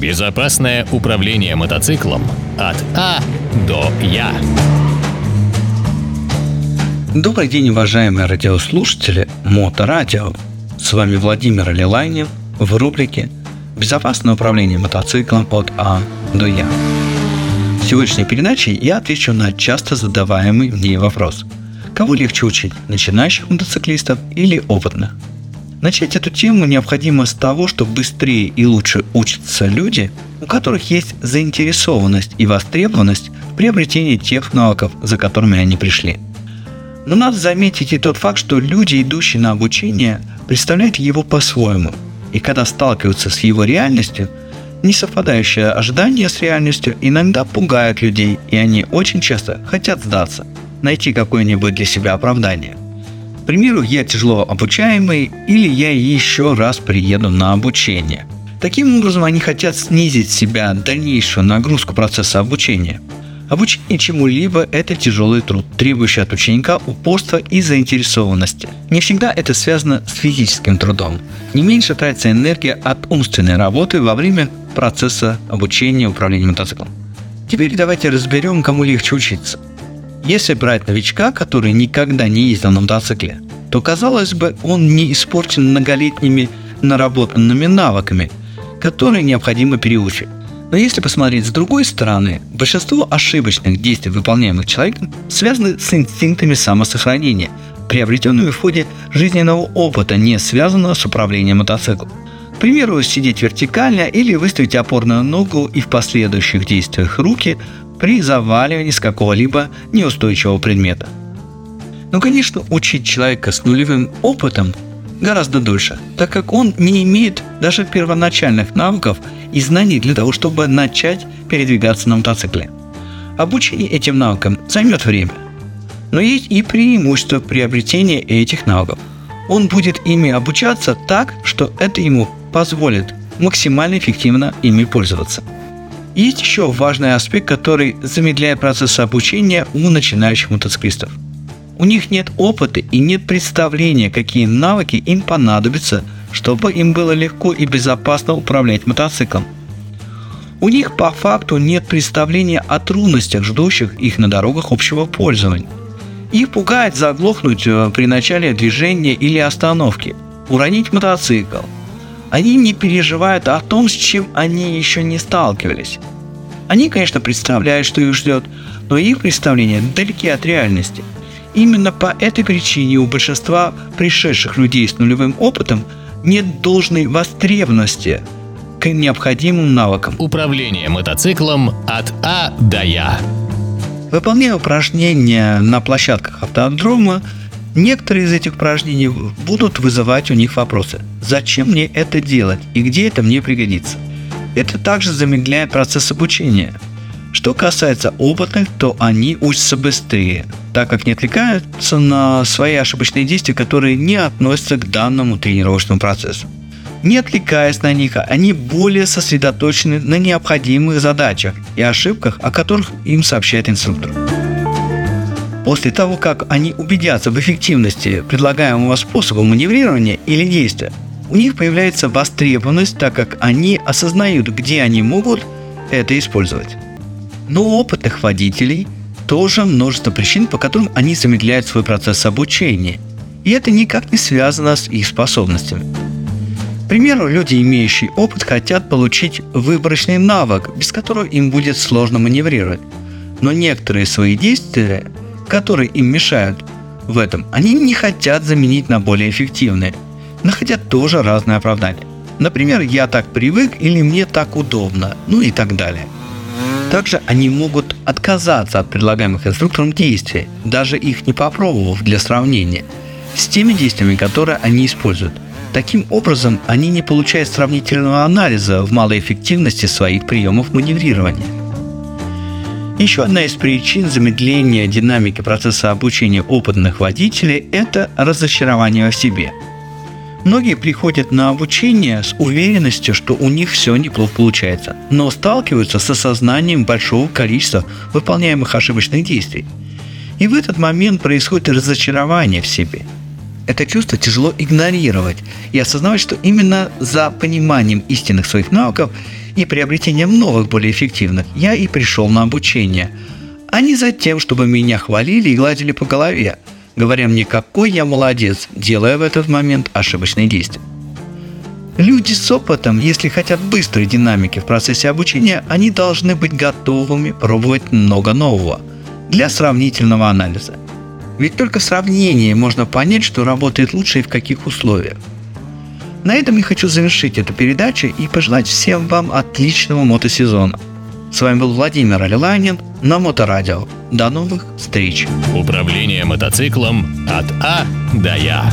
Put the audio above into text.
Безопасное управление мотоциклом от А до Я. Добрый день, уважаемые радиослушатели Моторадио. С вами Владимир Лилайнев в рубрике «Безопасное управление мотоциклом от А до Я». В сегодняшней передаче я отвечу на часто задаваемый мне вопрос. Кого легче учить, начинающих мотоциклистов или опытных? Начать эту тему необходимо с того, что быстрее и лучше учатся люди, у которых есть заинтересованность и востребованность в приобретении тех навыков, за которыми они пришли. Но надо заметить и тот факт, что люди, идущие на обучение, представляют его по-своему. И когда сталкиваются с его реальностью, не совпадающие ожидания с реальностью иногда пугают людей, и они очень часто хотят сдаться, найти какое-нибудь для себя оправдание – примеру, я тяжело обучаемый или я еще раз приеду на обучение. Таким образом, они хотят снизить себя дальнейшую нагрузку процесса обучения. Обучение чему-либо – это тяжелый труд, требующий от ученика упорства и заинтересованности. Не всегда это связано с физическим трудом. Не меньше тратится энергия от умственной работы во время процесса обучения управления мотоциклом. Теперь давайте разберем, кому легче учиться. Если брать новичка, который никогда не ездил на мотоцикле, то, казалось бы, он не испорчен многолетними наработанными навыками, которые необходимо переучить. Но если посмотреть с другой стороны, большинство ошибочных действий, выполняемых человеком, связаны с инстинктами самосохранения, приобретенными в ходе жизненного опыта, не связанного с управлением мотоциклом. К примеру, сидеть вертикально или выставить опорную ногу и в последующих действиях руки при заваливании с какого-либо неустойчивого предмета. Но, конечно, учить человека с нулевым опытом гораздо дольше, так как он не имеет даже первоначальных навыков и знаний для того, чтобы начать передвигаться на мотоцикле. Обучение этим навыкам займет время. Но есть и преимущество приобретения этих навыков. Он будет ими обучаться так, что это ему позволит максимально эффективно ими пользоваться. Есть еще важный аспект, который замедляет процесс обучения у начинающих мотоциклистов. У них нет опыта и нет представления, какие навыки им понадобятся, чтобы им было легко и безопасно управлять мотоциклом. У них по факту нет представления о трудностях, ждущих их на дорогах общего пользования. Их пугает заглохнуть э, при начале движения или остановки, уронить мотоцикл – они не переживают о том, с чем они еще не сталкивались. Они, конечно, представляют, что их ждет, но их представления далеки от реальности. Именно по этой причине у большинства пришедших людей с нулевым опытом нет должной востребованности к необходимым навыкам. Управление мотоциклом от А до Я. Выполняя упражнения на площадках автодрома, Некоторые из этих упражнений будут вызывать у них вопросы. Зачем мне это делать и где это мне пригодится? Это также замедляет процесс обучения. Что касается опытных, то они учатся быстрее, так как не отвлекаются на свои ошибочные действия, которые не относятся к данному тренировочному процессу. Не отвлекаясь на них, они более сосредоточены на необходимых задачах и ошибках, о которых им сообщает инструктор. После того, как они убедятся в эффективности предлагаемого способа маневрирования или действия, у них появляется востребованность, так как они осознают, где они могут это использовать. Но у опытных водителей тоже множество причин, по которым они замедляют свой процесс обучения. И это никак не связано с их способностями. К примеру, люди, имеющие опыт, хотят получить выборочный навык, без которого им будет сложно маневрировать. Но некоторые свои действия которые им мешают в этом, они не хотят заменить на более эффективные, находя тоже разные оправдания. Например, я так привык или мне так удобно, ну и так далее. Также они могут отказаться от предлагаемых инструктором действий, даже их не попробовав для сравнения, с теми действиями, которые они используют. Таким образом, они не получают сравнительного анализа в малой эффективности своих приемов маневрирования. Еще одна из причин замедления динамики процесса обучения опытных водителей – это разочарование в себе. Многие приходят на обучение с уверенностью, что у них все неплохо получается, но сталкиваются с осознанием большого количества выполняемых ошибочных действий. И в этот момент происходит разочарование в себе. Это чувство тяжело игнорировать и осознавать, что именно за пониманием истинных своих навыков и приобретением новых, более эффективных, я и пришел на обучение, а не за тем, чтобы меня хвалили и гладили по голове, говоря мне, какой я молодец, делая в этот момент ошибочные действия. Люди с опытом, если хотят быстрой динамики в процессе обучения, они должны быть готовыми пробовать много нового для сравнительного анализа. Ведь только в сравнении можно понять, что работает лучше и в каких условиях. На этом я хочу завершить эту передачу и пожелать всем вам отличного мотосезона. С вами был Владимир Алиланин на Моторадио. До новых встреч! Управление мотоциклом от А до Я.